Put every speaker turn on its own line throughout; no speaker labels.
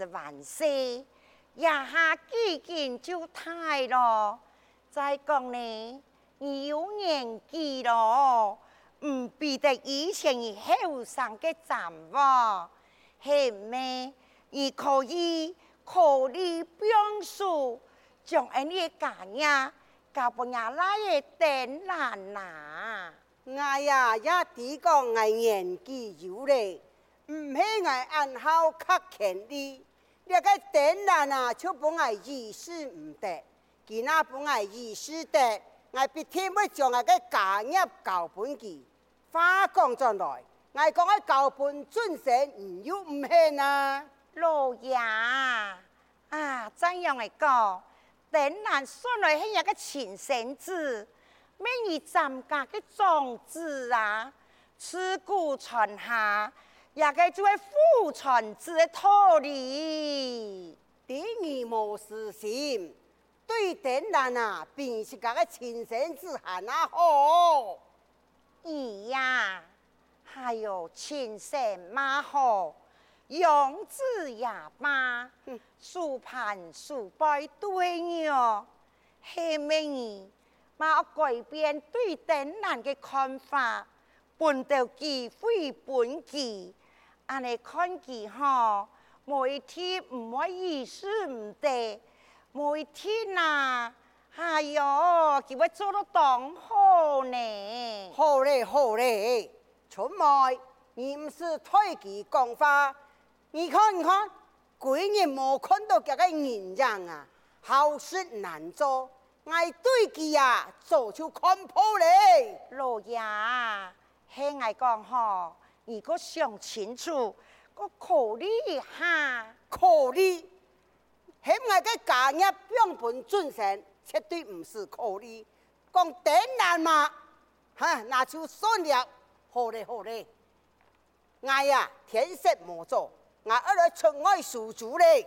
是万岁，一下几件就太咯。再讲呢，你有年纪咯，唔比得以前你后生嘅站喎，系咩？你可以考虑变数，将俺啲家业交俾伢来嘅等人呐。
我呀也啲讲我年纪有咧。唔系我按好较权利，你个等人啊，就不爱意思唔得，其他不爱意思得，我必天要将我个家业交本记。话讲转来，我讲个交本准神，唔要唔系啊，
老爷啊，怎样嚟讲？等人算来系一个亲生子，咩你参加嘅种子啊，自古传下。也该做父传子的道理，
第二无私心，对等人啊，便是个亲生子还那好。
咦呀，还有亲生妈好，养子也罢，数盘数拜对哟。后面你冇改变对等人的看法，本着机会本记。俺来看见哈，每一天唔好意思唔得，每一天呐，哎呦，佢会做得当好呢？
好嘞，好嘞，春妹，你唔是推己讲话，你看，你看，鬼人冇看到这个人样啊，好事难做，爱对佢啊，做出看破嘞。
老爷，听我讲哈。你个想清楚，我考虑一下。
考虑，现在个家业标本准成，绝对唔是考虑。讲等人嘛，哈，那就算了。好嘞，好嘞。哎呀，天色莫早，我二来出外苏州嘞。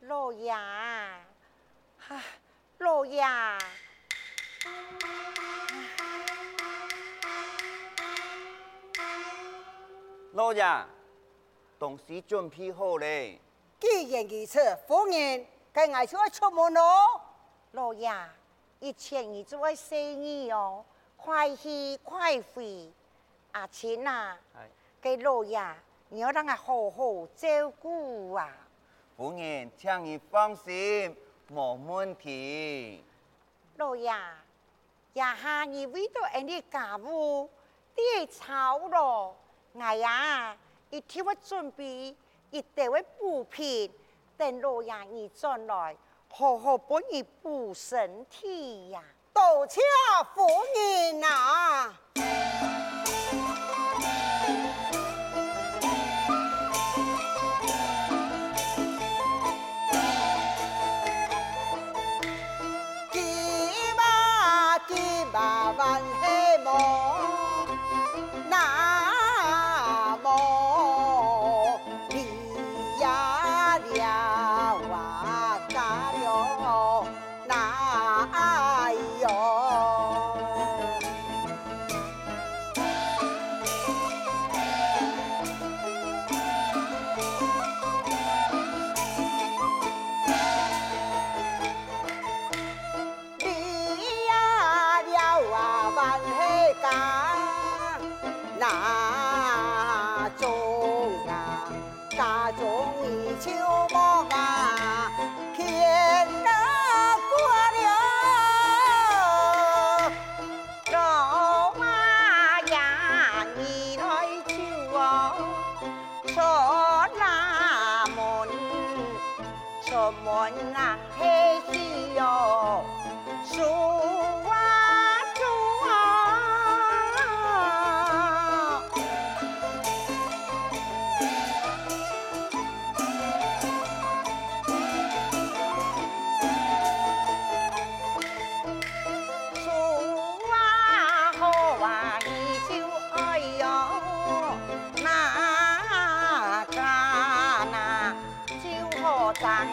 老爷，哈，老爷。
老爷，东西准备好嘞。
既然如此，夫人，该我就要出门咯。
老爷，以前你做生意哦，快去快回。阿青啊，给老爷，你要让他好好照顾啊。
夫人，请你放心，没问题。
老爷，呀哈，你为到俺的家务，别操咯。哎呀，一天我准备一袋位补品，等老爷你转来，好好帮你补身体呀。
多谢夫人呐。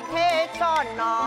เทซ่อนนอน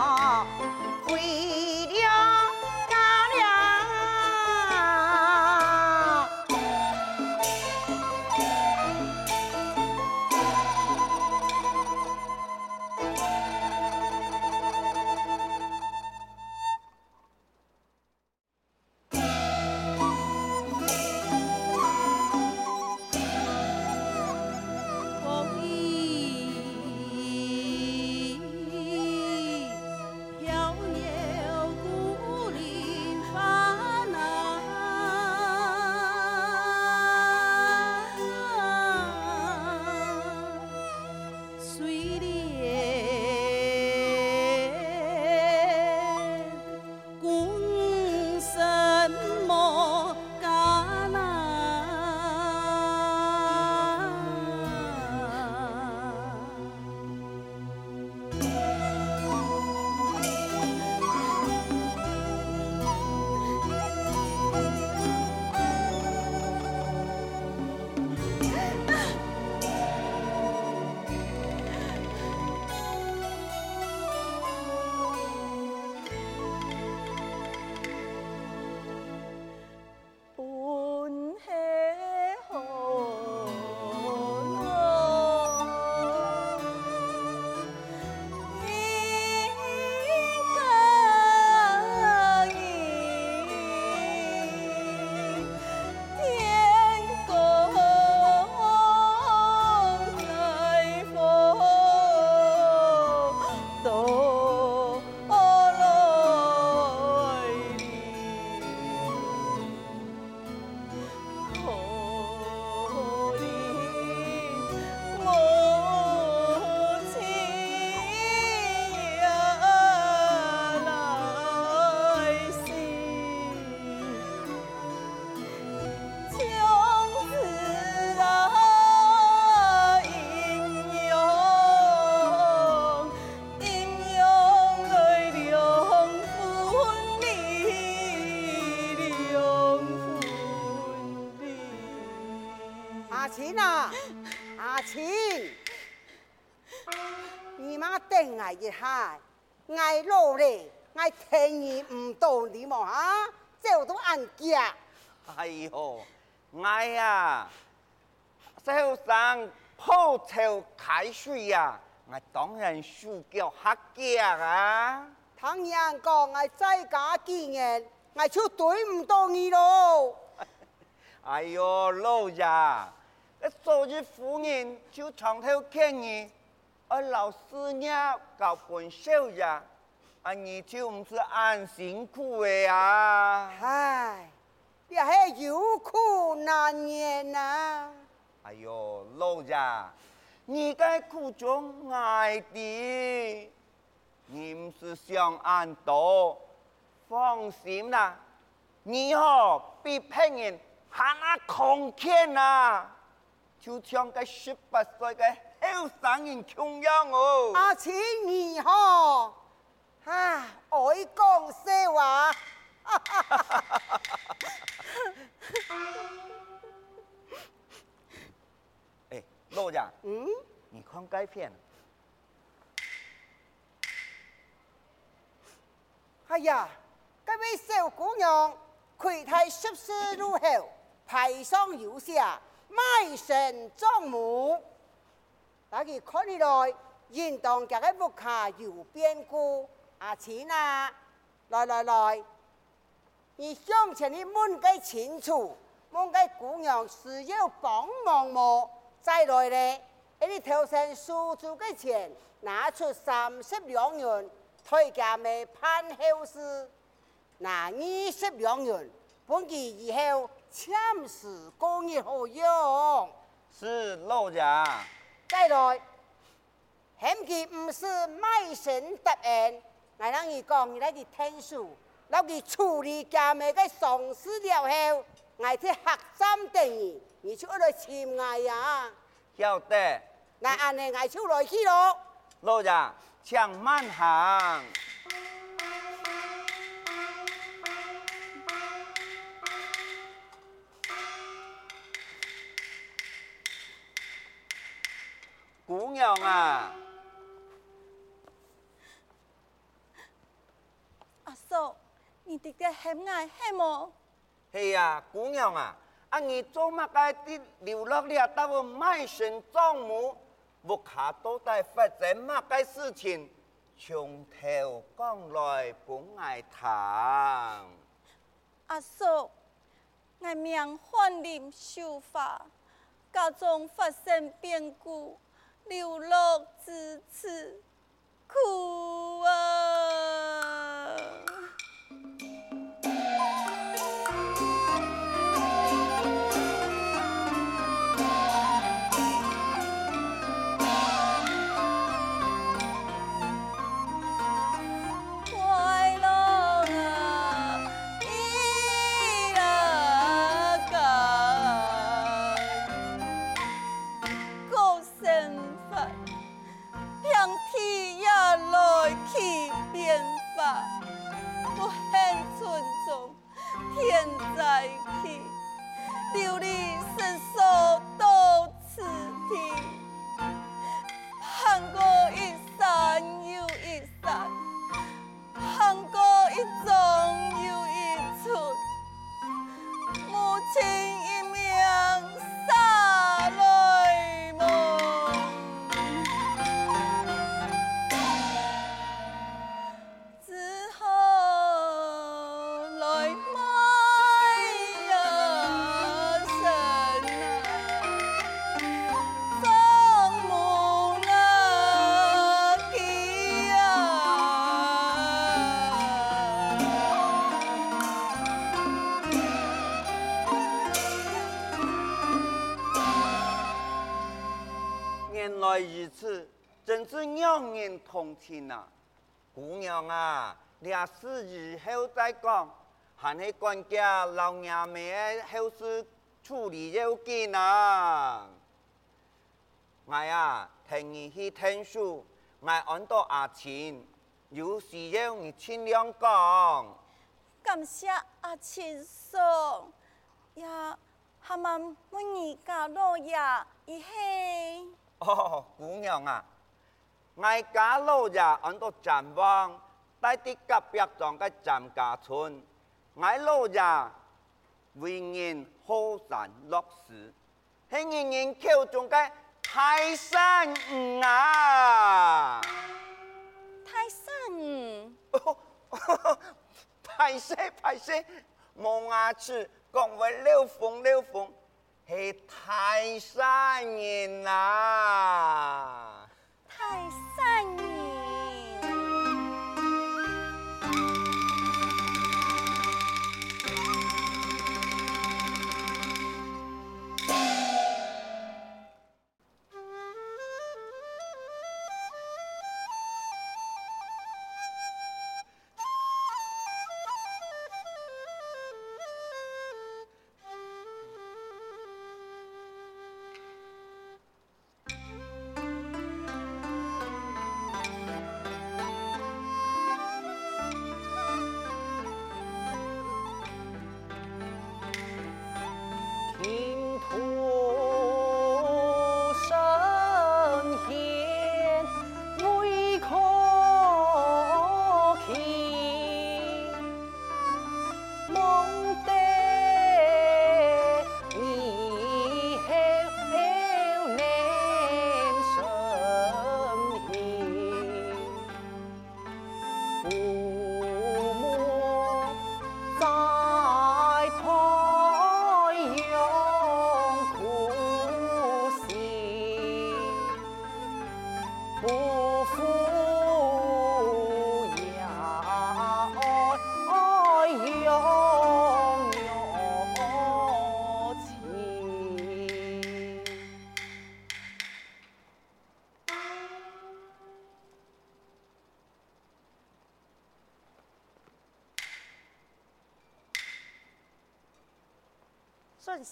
一下，我老嘞，我听你唔到你么哈？走到俺家。
哎呦，我呀，早上泡头开水呀，我当然需要客家啊。
唐人讲我在家几年，我就对唔到你喽。
哎呦，老爷，昨日夫人就长头见你，而老师娘搞本少呀，啊你就唔是安辛苦的呀？
唉，也系有苦难言呐、啊。
哎呦，老爷，你该苦中爱的。你唔是想安多，放心啦，你哦比别人还那空间呐，就像个十八岁的后生人穷样哦。
阿青你好，啊，爱讲实话。
哎，罗家，
嗯，
你看该片。
哎呀，这位小姑娘，魁太十四路后，排上有下，卖身葬母。大家看起来，应当这个屋下有变故。阿钱啊，来来来，你向前的问个清楚，问个姑娘需要帮忙么？再来呢，你头上数出个钱，拿出三十两元。推家未判后事，拿二十两元，本期以后签字过日好用。
是老人。
再来，嫌佢唔是卖身答案，我让你讲伊来去听书，老佢处理家妹嘅丧事了后，我去客栈等你，你就来签我呀。
晓得。
那安尼我就来去咯。
老人。请慢行，姑娘啊！
阿嫂，你弟弟很爱很么？
是呀，姑娘啊，啊你做乜该啲流落了，到我卖身葬母？屋下都在发生乜嘅事情，从头讲来本爱谈。
阿嫂，我命翰林秀发，家中发生变故，流落至此，苦啊！
同情啊，姑娘啊，你啊事以后再讲，还是管家老娘们后事处理要紧啊。我呀，听你去听书，我按到阿青，有需要你尽量讲。
感谢阿青说，呀，还蛮问你家老爷一嘿。
哦，姑娘啊。我家老爷安到展望，带啲隔壁庄嘅张家村，我老爷为人好善乐事，系人人口中嘅泰山啊！
泰山，
歹势歹势，冇牙齿讲话溜风溜风，系泰山人啊！
泰山人。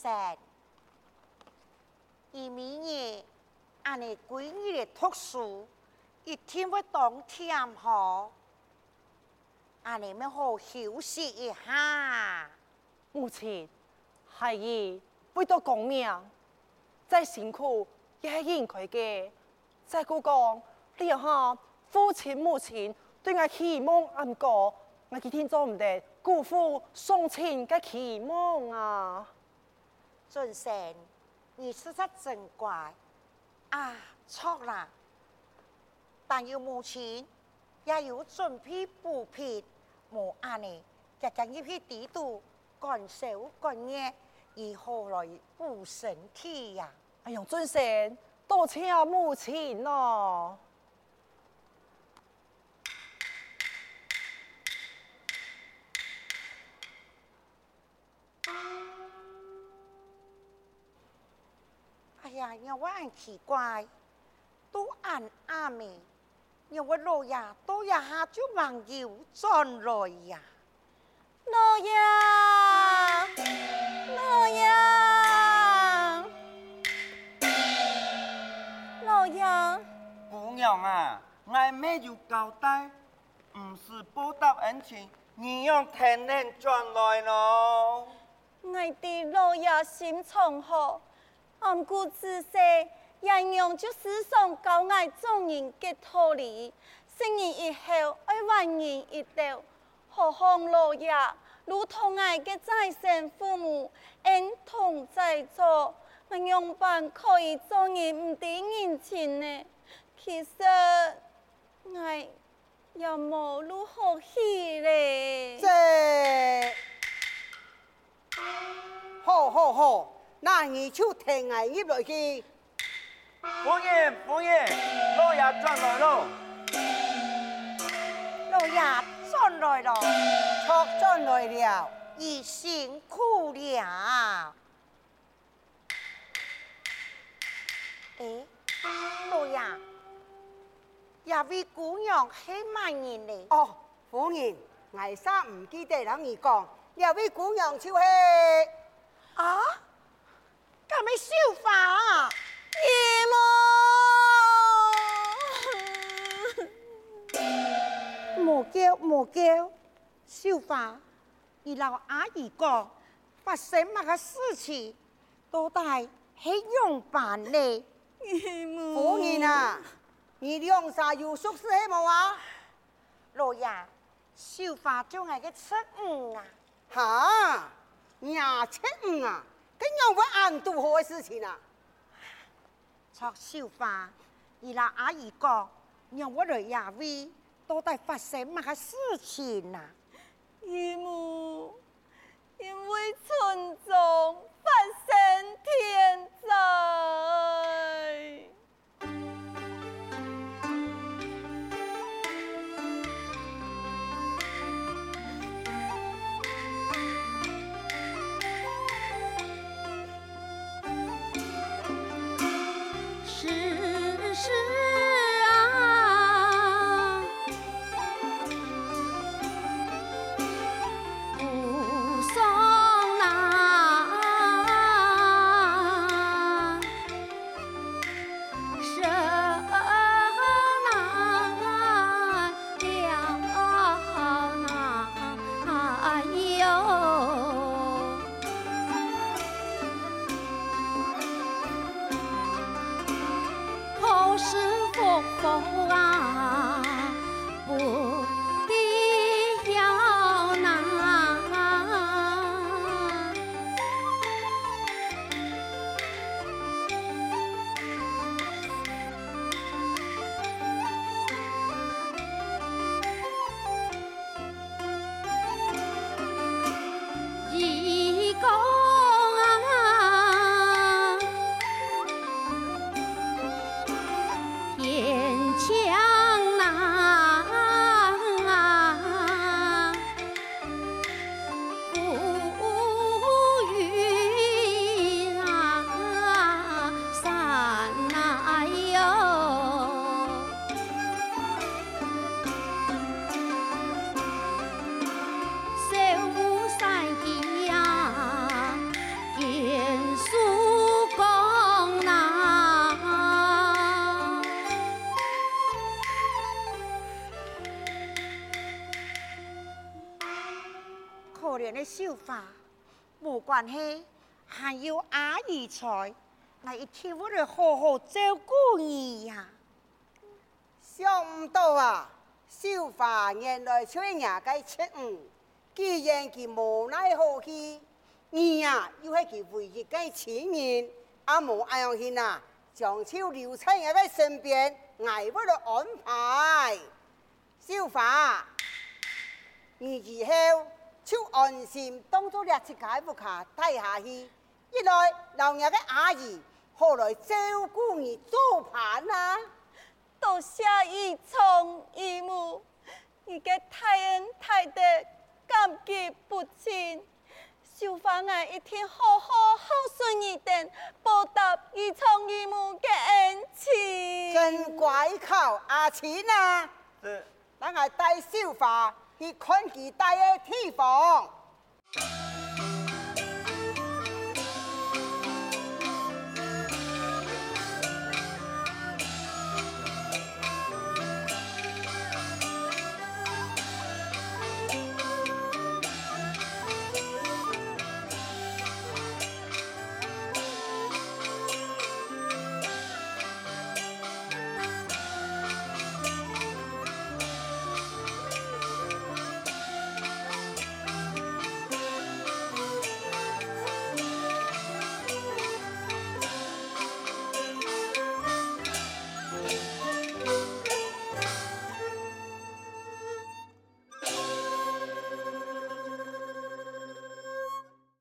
生，一明年俺哋闺女的读书，一天会当天好，俺哋咪好休息一下。
母亲，孩儿为咗功名，再辛苦也系应该嘅。再故讲，你下父亲母亲对我期望很高，我今天做唔得辜负双亲嘅期望啊！
尊神，你实在真乖啊！错啦，但有母亲也有准备补品，无安尼，日日要去地度干手干眼，如何来补身体呀？
哎呦，尊神，多谢母亲咯。
呀，让我很奇怪，都按阿妹，让我老爷都一下就忘忧转来呀。
老爷，老爷，老爷。
姑娘啊，我没有交代，唔是报答恩情，你用天然转来咯。
我的老爷心肠好。俺姑自细，人用就是上教爱众人嘅道理，成年以后爱万人一道，何况老爷如同爱嘅再生父母，恩同在座，我样办可以做人唔抵人情呢？其实我又冇如何去咧。
这，好好好。那你就听我入落去。
夫人，夫人，老爷转来咯。
老爷转来了，
错转来了，
已辛苦了。哎，老爷，这位姑娘系乜人呢？
哦，夫人，我啥唔记得让你讲，这位姑娘就是
啊。咁咪绣花啊！姨母，莫叫莫叫，绣花，你老阿姨讲，发生么个事情，到底系用办呢？
姨母，
夫人啊，你两啥有熟识系冇啊？
老爷，绣花就系个吃五啊！
哈，廿七五啊，咁样我暗度好的事情啊！
撮绣花，伊拉阿姨讲，让我来也为到底发生么个事情啊？
姨母，因为村中
关系，还有阿姨在，那一天我哋好好照顾你呀。
想唔到啊，绣花原来催人家七五，既然佢无奈何去，你呀又系佢唯一嘅亲人，阿无爱用心啊，将手留在人家身边，挨不落安排。绣花，你以后。就安心当作俩去解不卡带下去，一来老娘的阿姨，后来照顾你做伴啊，
多谢姨从姨母，你个太恩太德感激不尽。绣花我一定好好孝顺一点，报答姨从姨母的恩情。
真乖巧阿琴啊，等我带绣花。你看其他的地方。